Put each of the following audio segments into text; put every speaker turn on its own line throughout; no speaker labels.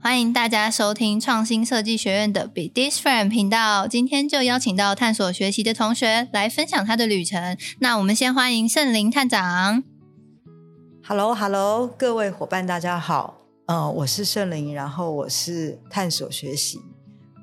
欢迎大家收听创新设计学院的 Be This Friend 频道。今天就邀请到探索学习的同学来分享他的旅程。那我们先欢迎圣灵探长。
Hello，Hello，各位伙伴，大家好。呃，我是圣灵，然后我是探索学习，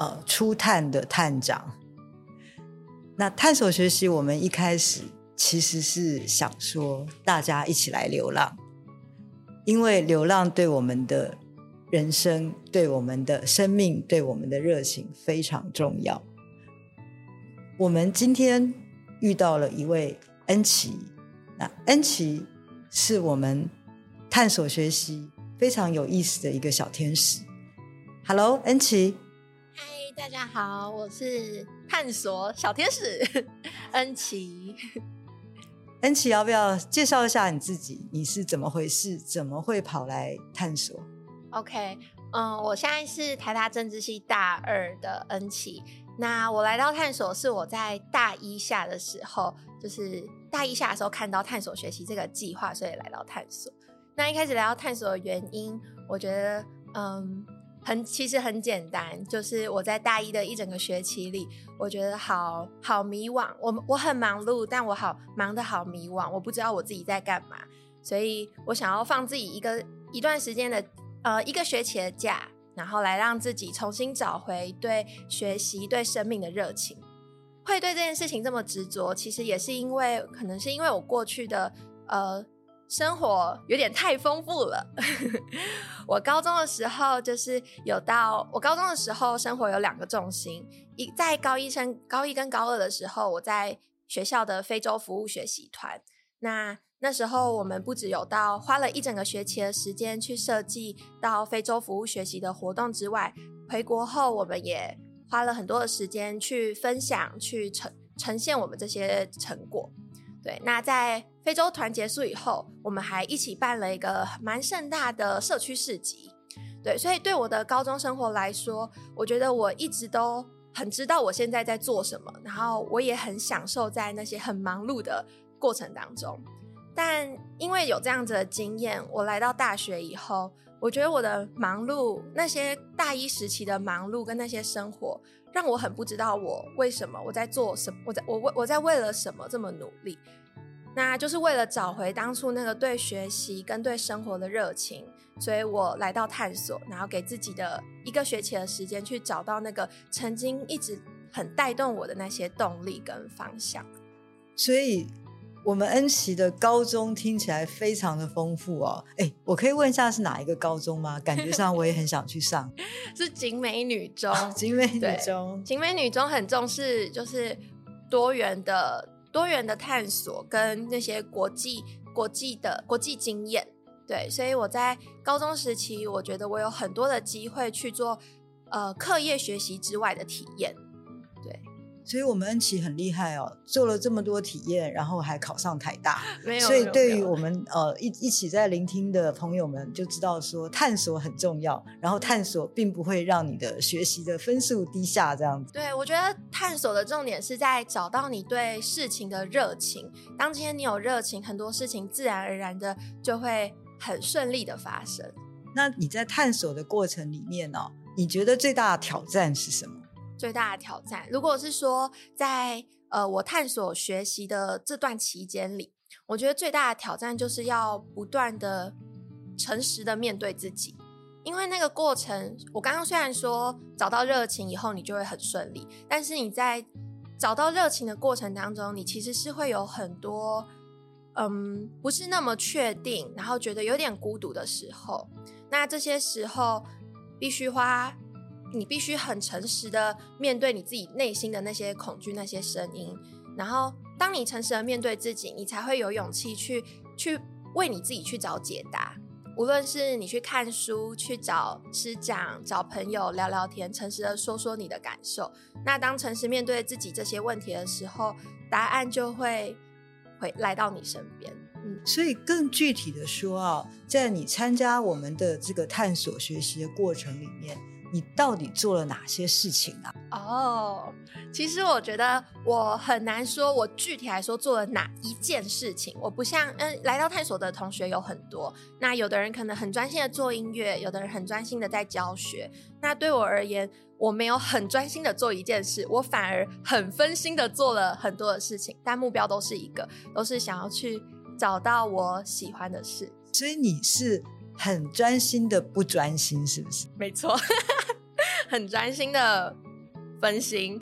呃，初探的探长。那探索学习，我们一开始其实是想说，大家一起来流浪，因为流浪对我们的。人生对我们的生命、对我们的热情非常重要。我们今天遇到了一位恩琪，那恩琪是我们探索学习非常有意思的一个小天使。Hello，恩琪。
嗨，大家好，我是探索小天使 恩琪。
恩琪，要不要介绍一下你自己？你是怎么回事？怎么会跑来探索
？OK，嗯，我现在是台大政治系大二的恩琪。那我来到探索是我在大一下的时候，就是大一下的时候看到探索学习这个计划，所以来到探索。那一开始来到探索的原因，我觉得，嗯，很其实很简单，就是我在大一的一整个学期里，我觉得好好迷惘。我我很忙碌，但我好忙的好迷惘，我不知道我自己在干嘛，所以我想要放自己一个一段时间的。呃，一个学期的假，然后来让自己重新找回对学习、对生命的热情。会对这件事情这么执着，其实也是因为，可能是因为我过去的呃生活有点太丰富了。我高中的时候就是有到，我高中的时候生活有两个重心，一在高一升高一跟高二的时候，我在学校的非洲服务学习团。那那时候我们不只有到花了一整个学期的时间去设计到非洲服务学习的活动之外，回国后我们也花了很多的时间去分享、去呈呈现我们这些成果。对，那在非洲团结束以后，我们还一起办了一个蛮盛大的社区市集。对，所以对我的高中生活来说，我觉得我一直都很知道我现在在做什么，然后我也很享受在那些很忙碌的过程当中。但因为有这样子的经验，我来到大学以后，我觉得我的忙碌，那些大一时期的忙碌跟那些生活，让我很不知道我为什么我在做什么，我在我为我在为了什么这么努力，那就是为了找回当初那个对学习跟对生活的热情，所以我来到探索，然后给自己的一个学期的时间去找到那个曾经一直很带动我的那些动力跟方向，
所以。我们恩琪的高中听起来非常的丰富哦，哎，我可以问一下是哪一个高中吗？感觉上我也很想去上。
是景美女中，
啊、景美女中，
景美女中很重视就是多元的多元的探索跟那些国际国际的国际经验。对，所以我在高中时期，我觉得我有很多的机会去做呃课业学习之外的体验。
所以，我们恩琪很厉害哦，做了这么多体验，然后还考上台大。
没有。
所以，对于我们呃一一起在聆听的朋友们，就知道说探索很重要。然后，探索并不会让你的学习的分数低下，这样子。
对，我觉得探索的重点是在找到你对事情的热情。当今天你有热情，很多事情自然而然的就会很顺利的发生。
那你在探索的过程里面呢、哦，你觉得最大的挑战是什么？
最大的挑战，如果是说在呃我探索学习的这段期间里，我觉得最大的挑战就是要不断的诚实的面对自己，因为那个过程，我刚刚虽然说找到热情以后你就会很顺利，但是你在找到热情的过程当中，你其实是会有很多嗯不是那么确定，然后觉得有点孤独的时候，那这些时候必须花。你必须很诚实的面对你自己内心的那些恐惧、那些声音，然后当你诚实的面对自己，你才会有勇气去去为你自己去找解答。无论是你去看书、去找师长、找朋友聊聊天，诚实的说说你的感受。那当诚实面对自己这些问题的时候，答案就会会来到你身边。嗯，
所以更具体的说啊，在你参加我们的这个探索学习的过程里面。你到底做了哪些事情啊？
哦，其实我觉得我很难说，我具体来说做了哪一件事情。我不像嗯，来到探索的同学有很多，那有的人可能很专心的做音乐，有的人很专心的在教学。那对我而言，我没有很专心的做一件事，我反而很分心的做了很多的事情，但目标都是一个，都是想要去找到我喜欢的事。
所以你是很专心的不专心，是不是？
没错。很专心的分心，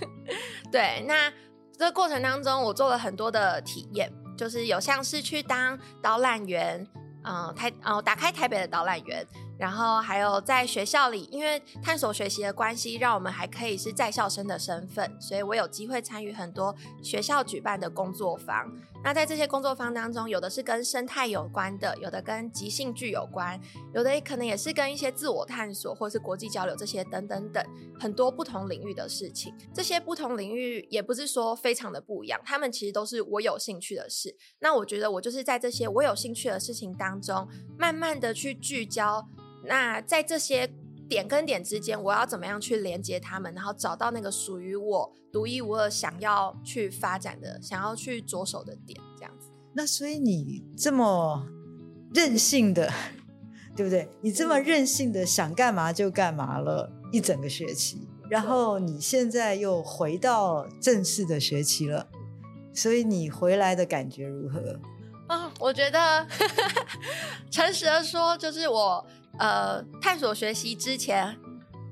对。那这个过程当中，我做了很多的体验，就是有像是去当导览员，嗯、台，哦，打开台北的导览员。然后还有在学校里，因为探索学习的关系，让我们还可以是在校生的身份，所以我有机会参与很多学校举办的工作坊。那在这些工作坊当中，有的是跟生态有关的，有的跟即兴剧有关，有的可能也是跟一些自我探索或是国际交流这些等等等很多不同领域的事情。这些不同领域也不是说非常的不一样，他们其实都是我有兴趣的事。那我觉得我就是在这些我有兴趣的事情当中，慢慢的去聚焦。那在这些点跟点之间，我要怎么样去连接他们，然后找到那个属于我独一无二想要去发展的、想要去着手的点，这样子。
那所以你这么任性的，对不对？你这么任性的想干嘛就干嘛了一整个学期，然后你现在又回到正式的学期了，所以你回来的感觉如何？
啊、哦，我觉得 诚实的说，就是我。呃，探索学习之前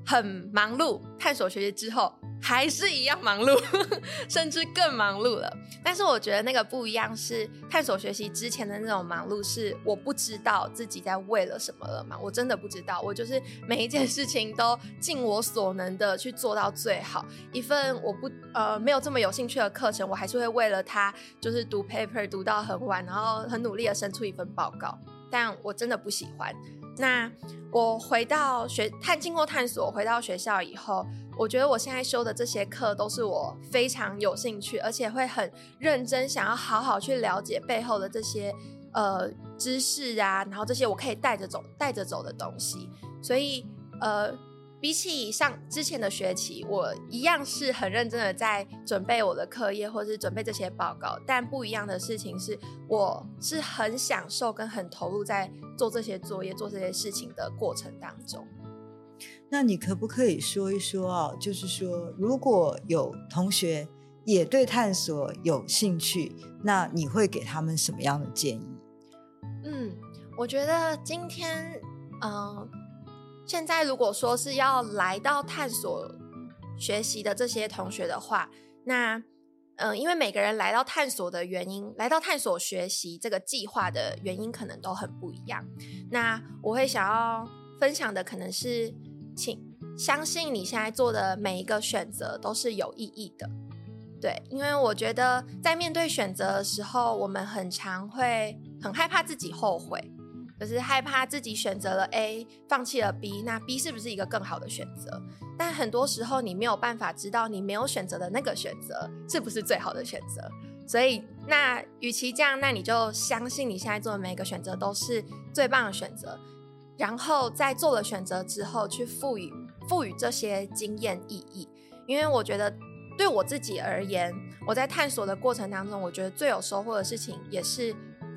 很忙碌，探索学习之后还是一样忙碌，甚至更忙碌了。但是我觉得那个不一样是探索学习之前的那种忙碌，是我不知道自己在为了什么了嘛，我真的不知道。我就是每一件事情都尽我所能的去做到最好。一份我不呃没有这么有兴趣的课程，我还是会为了它就是读 paper 读到很晚，然后很努力的生出一份报告。但我真的不喜欢。那我回到学探经过探索回到学校以后，我觉得我现在修的这些课都是我非常有兴趣，而且会很认真想要好好去了解背后的这些呃知识啊，然后这些我可以带着走带着走的东西，所以呃。比起上之前的学期，我一样是很认真的在准备我的课业，或是准备这些报告。但不一样的事情是，我是很享受跟很投入在做这些作业、做这些事情的过程当中。
那你可不可以说一说啊？就是说，如果有同学也对探索有兴趣，那你会给他们什么样的建议？
嗯，我觉得今天，嗯、呃。现在如果说是要来到探索学习的这些同学的话，那嗯、因为每个人来到探索的原因，来到探索学习这个计划的原因可能都很不一样。那我会想要分享的可能是，请相信你现在做的每一个选择都是有意义的。对，因为我觉得在面对选择的时候，我们很常会很害怕自己后悔。可是害怕自己选择了 A，放弃了 B，那 B 是不是一个更好的选择？但很多时候你没有办法知道你没有选择的那个选择是不是最好的选择。所以，那与其这样，那你就相信你现在做的每一个选择都是最棒的选择。然后在做了选择之后，去赋予赋予这些经验意义。因为我觉得对我自己而言，我在探索的过程当中，我觉得最有收获的事情也是。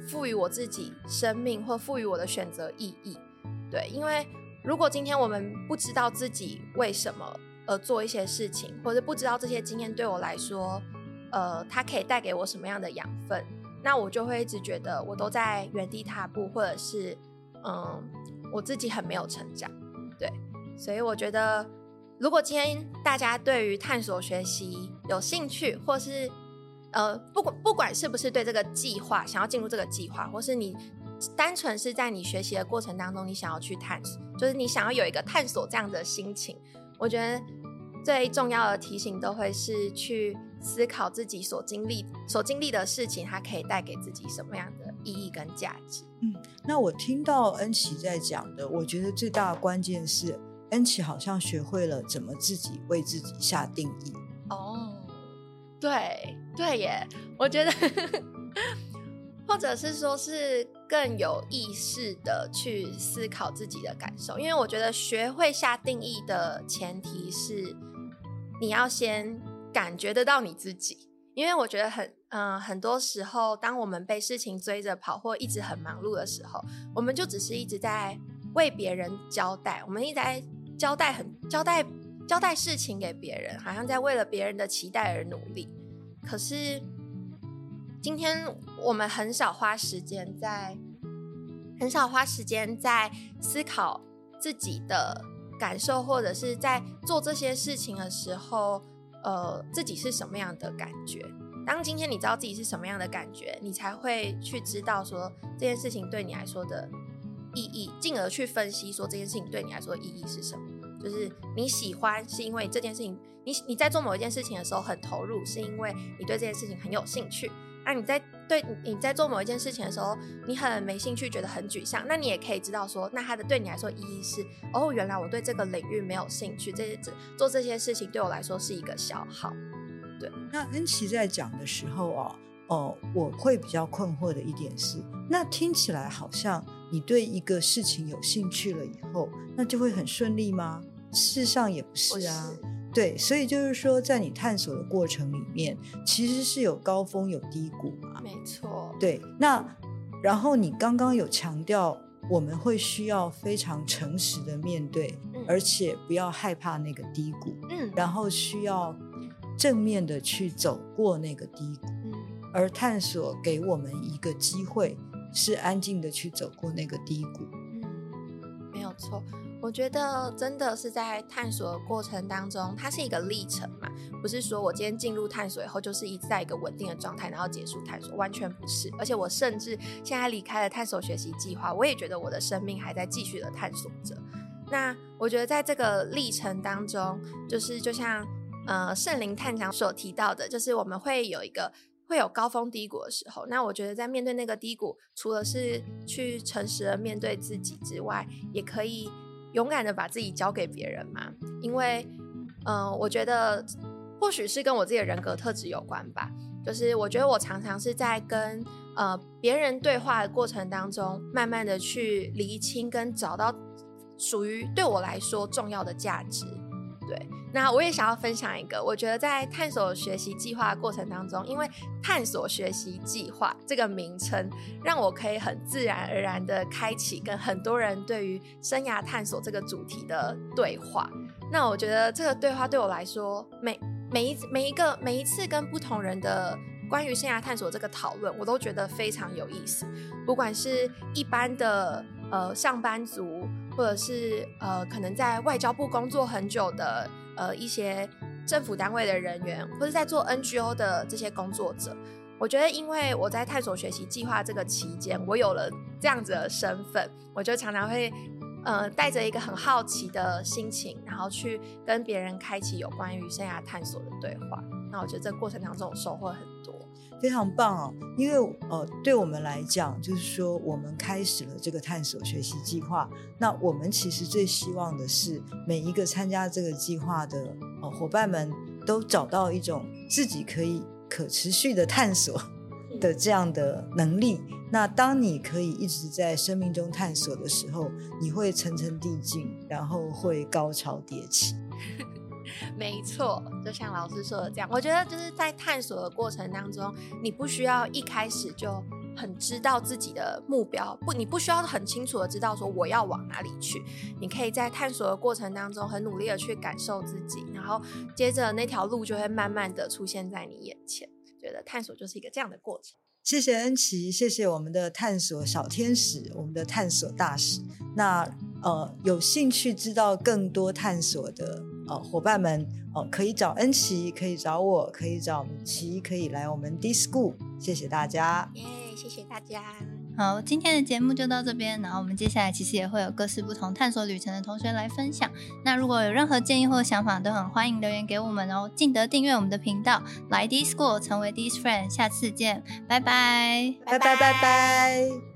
赋予我自己生命，或赋予我的选择意义，对，因为如果今天我们不知道自己为什么而做一些事情，或者不知道这些经验对我来说，呃，它可以带给我什么样的养分，那我就会一直觉得我都在原地踏步，或者是，嗯，我自己很没有成长，对，所以我觉得，如果今天大家对于探索学习有兴趣，或是呃，不管不管是不是对这个计划想要进入这个计划，或是你单纯是在你学习的过程当中，你想要去探索，就是你想要有一个探索这样的心情，我觉得最重要的提醒都会是去思考自己所经历所经历的事情，它可以带给自己什么样的意义跟价值。
嗯，那我听到恩琪在讲的，我觉得最大的关键是恩琪好像学会了怎么自己为自己下定
义。对。对耶，我觉得，或者是说，是更有意识的去思考自己的感受，因为我觉得学会下定义的前提是你要先感觉得到你自己。因为我觉得很，嗯、很多时候，当我们被事情追着跑，或一直很忙碌的时候，我们就只是一直在为别人交代，我们一直在交代很交代交代事情给别人，好像在为了别人的期待而努力。可是今天我们很少花时间在，很少花时间在思考自己的感受，或者是在做这些事情的时候。呃，自己是什么样的感觉？当今天你知道自己是什么样的感觉，你才会去知道说这件事情对你来说的意义，进而去分析说这件事情对你来说意义是什么。就是你喜欢是因为这件事情，你你在做某一件事情的时候很投入，是因为你对这件事情很有兴趣。那你在对你在做某一件事情的时候，你很没兴趣，觉得很沮丧，那你也可以知道说，那它的对你来说意义是，哦，原来我对这个领域没有兴趣，这些做这些事情对我来说是一个消耗。对，
那恩琪在讲的时候哦，哦，我会比较困惑的一点是，那听起来好像你对一个事情有兴趣了以后，那就会很顺利吗？事实上也不是啊。对，所以就是说，在你探索的过程里面，其实是有高峰有低谷嘛。
没错。
对，那然后你刚刚有强调，我们会需要非常诚实的面对，嗯、而且不要害怕那个低谷。
嗯。
然后需要正面的去走过那个低谷。
嗯。
而探索给我们一个机会，是安静的去走过那个低谷。
嗯，没有错。我觉得真的是在探索的过程当中，它是一个历程嘛，不是说我今天进入探索以后就是一直在一个稳定的状态，然后结束探索，完全不是。而且我甚至现在离开了探索学习计划，我也觉得我的生命还在继续的探索着。那我觉得在这个历程当中，就是就像呃圣灵探长所提到的，就是我们会有一个会有高峰低谷的时候。那我觉得在面对那个低谷，除了是去诚实的面对自己之外，也可以。勇敢的把自己交给别人嘛，因为，嗯、我觉得或许是跟我自己的人格特质有关吧。就是我觉得我常常是在跟呃别人对话的过程当中，慢慢的去厘清跟找到属于对我来说重要的价值。对，那我也想要分享一个，我觉得在探索学习计划的过程当中，因为探索学习计划这个名称，让我可以很自然而然的开启跟很多人对于生涯探索这个主题的对话。那我觉得这个对话对我来说，每每一每一个每一次跟不同人的关于生涯探索这个讨论，我都觉得非常有意思。不管是一般的呃上班族。或者是呃，可能在外交部工作很久的呃一些政府单位的人员，或者在做 NGO 的这些工作者，我觉得，因为我在探索学习计划这个期间，我有了这样子的身份，我就常常会呃带着一个很好奇的心情，然后去跟别人开启有关于生涯探索的对话。那我觉得这过程当中收获很多。
非常棒哦，因为呃，对我们来讲，就是说我们开始了这个探索学习计划。那我们其实最希望的是，每一个参加这个计划的呃伙伴们都找到一种自己可以可持续的探索的这样的能力。那当你可以一直在生命中探索的时候，你会层层递进，然后会高潮迭起。
没错，就像老师说的这样，我觉得就是在探索的过程当中，你不需要一开始就很知道自己的目标，不，你不需要很清楚的知道说我要往哪里去。你可以在探索的过程当中很努力的去感受自己，然后接着那条路就会慢慢的出现在你眼前。觉得探索就是一个这样的过程。
谢谢恩琪，谢谢我们的探索小天使，我们的探索大使。那呃，有兴趣知道更多探索的呃伙伴们，呃，可以找恩琪，可以找我，可以找米奇，可以来我们 D-School。谢谢大家，
耶，yeah, 谢谢大家。
好，今天的节目就到这边。然后我们接下来其实也会有各式不同探索旅程的同学来分享。那如果有任何建议或想法，都很欢迎留言给我们哦。记得订阅我们的频道，来 D-School 成为 D-Friend。下次见，拜拜，
拜拜拜拜。